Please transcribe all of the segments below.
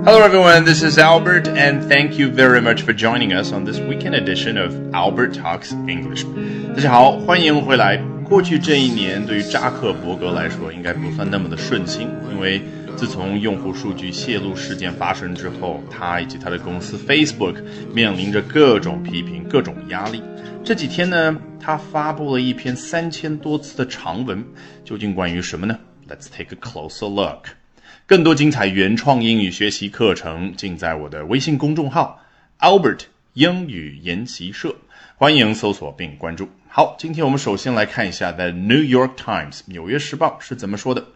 Hello, everyone. This is Albert, and thank you very much for joining us on this weekend edition of Albert Talks English. 大家好，欢迎回来。过去这一年，对于扎克伯格来说，应该不算那么的顺心，因为自从用户数据泄露事件发生之后，他以及他的公司 Facebook 面临着各种批评、各种压力。这几天呢，他发布了一篇三千多字的长文，究竟关于什么呢？Let's take a closer look. 更多精彩原创英语学习课程尽在我的微信公众号 Albert 英语研习社，欢迎搜索并关注。好，今天我们首先来看一下 The New York Times 纽约时报是怎么说的。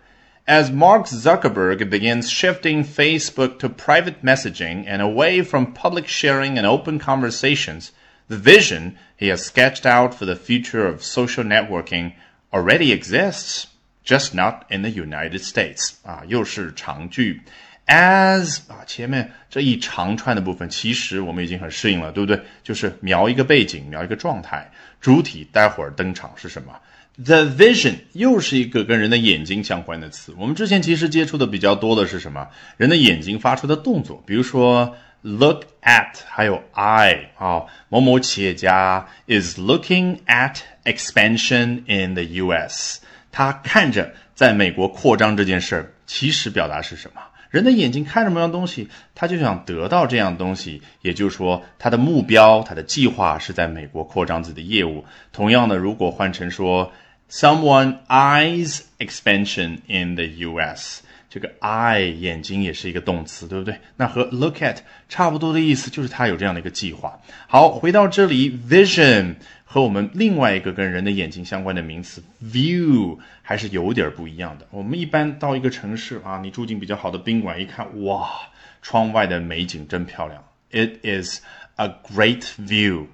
As Mark Zuckerberg begins shifting Facebook to private messaging and away from public sharing and open conversations, the vision he has sketched out for the future of social networking already exists Just not in the United States 啊，又是长句，as 啊，前面这一长串的部分，其实我们已经很适应了，对不对？就是描一个背景，描一个状态，主体待会儿登场是什么？The vision 又是一个跟人的眼睛相关的词。我们之前其实接触的比较多的是什么？人的眼睛发出的动作，比如说 look at，还有 eye 啊，某某企业家 is looking at expansion in the U.S. 他看着在美国扩张这件事儿，其实表达是什么？人的眼睛看什么样东西，他就想得到这样东西，也就是说，他的目标、他的计划是在美国扩张自己的业务。同样的，如果换成说，someone eyes expansion in the U.S.，这个 eye 眼睛也是一个动词，对不对？那和 look at 差不多的意思，就是他有这样的一个计划。好，回到这里，vision。和我们另外一个跟人的眼睛相关的名词 view 还是有点不一样的。我们一般到一个城市啊，你住进比较好的宾馆，一看，哇，窗外的美景真漂亮，It is a great view。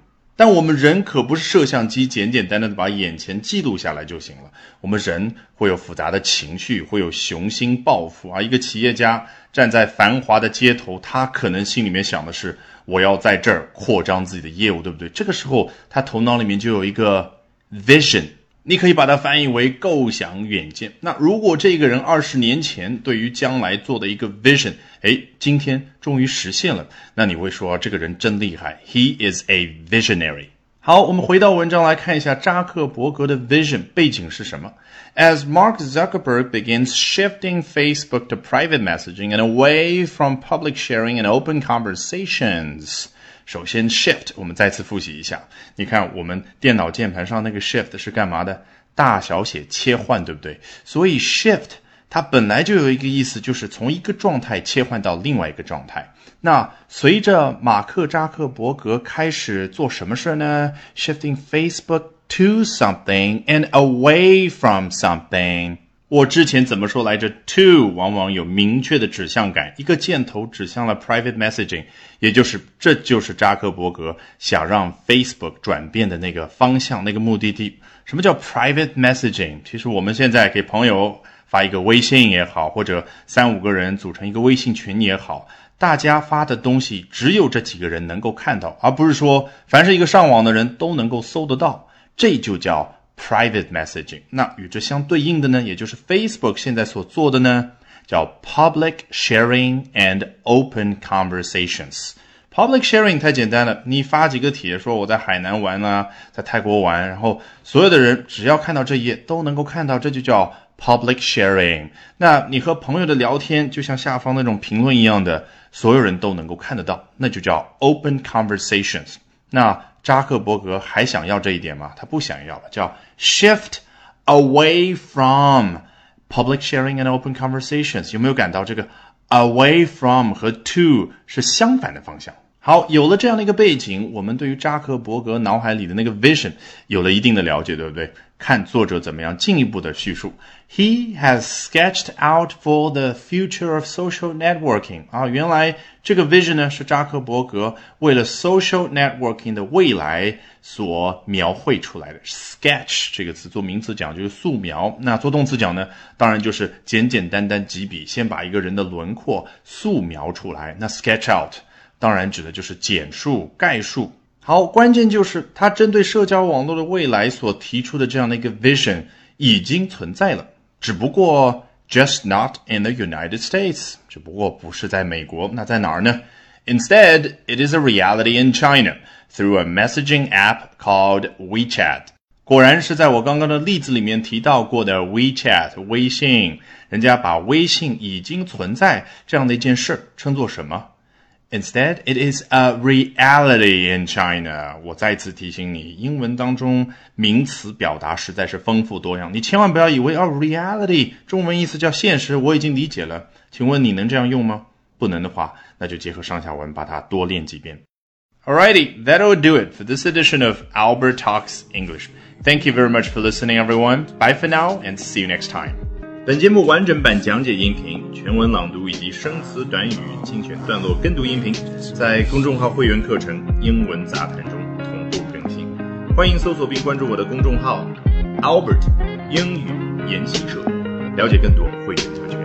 但我们人可不是摄像机，简简单单的把眼前记录下来就行了。我们人会有复杂的情绪，会有雄心抱负啊。一个企业家站在繁华的街头，他可能心里面想的是。我要在这儿扩张自己的业务，对不对？这个时候，他头脑里面就有一个 vision，你可以把它翻译为构想、远见。那如果这个人二十年前对于将来做的一个 vision，哎，今天终于实现了，那你会说这个人真厉害，He is a visionary。好，我们回到文章来看一下扎克伯格的 vision 背景是什么。As Mark Zuckerberg begins shifting Facebook to private messaging and away from public sharing and open conversations， 首先 shift 我们再次复习一下。你看我们电脑键盘上那个 shift 是干嘛的？大小写切换，对不对？所以 shift 它本来就有一个意思，就是从一个状态切换到另外一个状态。那随着马克扎克伯格开始做什么事呢？Shifting Facebook to something and away from something。我之前怎么说来着？To 往往有明确的指向感，一个箭头指向了 private messaging，也就是这就是扎克伯格想让 Facebook 转变的那个方向，那个目的地。什么叫 private messaging？其实我们现在给朋友。发一个微信也好，或者三五个人组成一个微信群也好，大家发的东西只有这几个人能够看到，而不是说凡是一个上网的人都能够搜得到，这就叫 private messaging。那与之相对应的呢，也就是 Facebook 现在所做的呢，叫 public sharing and open conversations。public sharing 太简单了，你发几个帖说我在海南玩啊，在泰国玩，然后所有的人只要看到这一页都能够看到，这就叫。Public sharing，那你和朋友的聊天就像下方那种评论一样的，所有人都能够看得到，那就叫 open conversations。那扎克伯格还想要这一点吗？他不想要了，叫 shift away from public sharing and open conversations。有没有感到这个 away from 和 to 是相反的方向？好，有了这样的一个背景，我们对于扎克伯格脑海里的那个 vision 有了一定的了解，对不对？看作者怎么样进一步的叙述。He has sketched out for the future of social networking 啊，原来这个 vision 呢是扎克伯格为了 social networking 的未来所描绘出来的。Sketch 这个词做名词讲就是素描，那做动词讲呢，当然就是简简单单几笔，先把一个人的轮廓素描出来。那 sketch out。当然指的就是简述、概述。好，关键就是他针对社交网络的未来所提出的这样的一个 vision 已经存在了，只不过 just not in the United States。只不过不是在美国，那在哪儿呢？Instead, it is a reality in China through a messaging app called WeChat。果然是在我刚刚的例子里面提到过的 WeChat 微信，人家把微信已经存在这样的一件事称作什么 ？Instead, it is a reality in China。我再次提醒你，英文当中名词表达实在是丰富多样，你千万不要以为哦，reality 中文意思叫现实，我已经理解了。请问你能这样用吗？不能的话，那就结合上下文把它多练几遍。Alrighty, that'll do it for this edition of Albert Talks English. Thank you very much for listening, everyone. Bye for now, and see you next time. 本节目完整版讲解音频、全文朗读以及生词短语精选段落跟读音频，在公众号会员课程《英文杂谈》中同步更新。欢迎搜索并关注我的公众号 Albert 英语研习社，了解更多会员。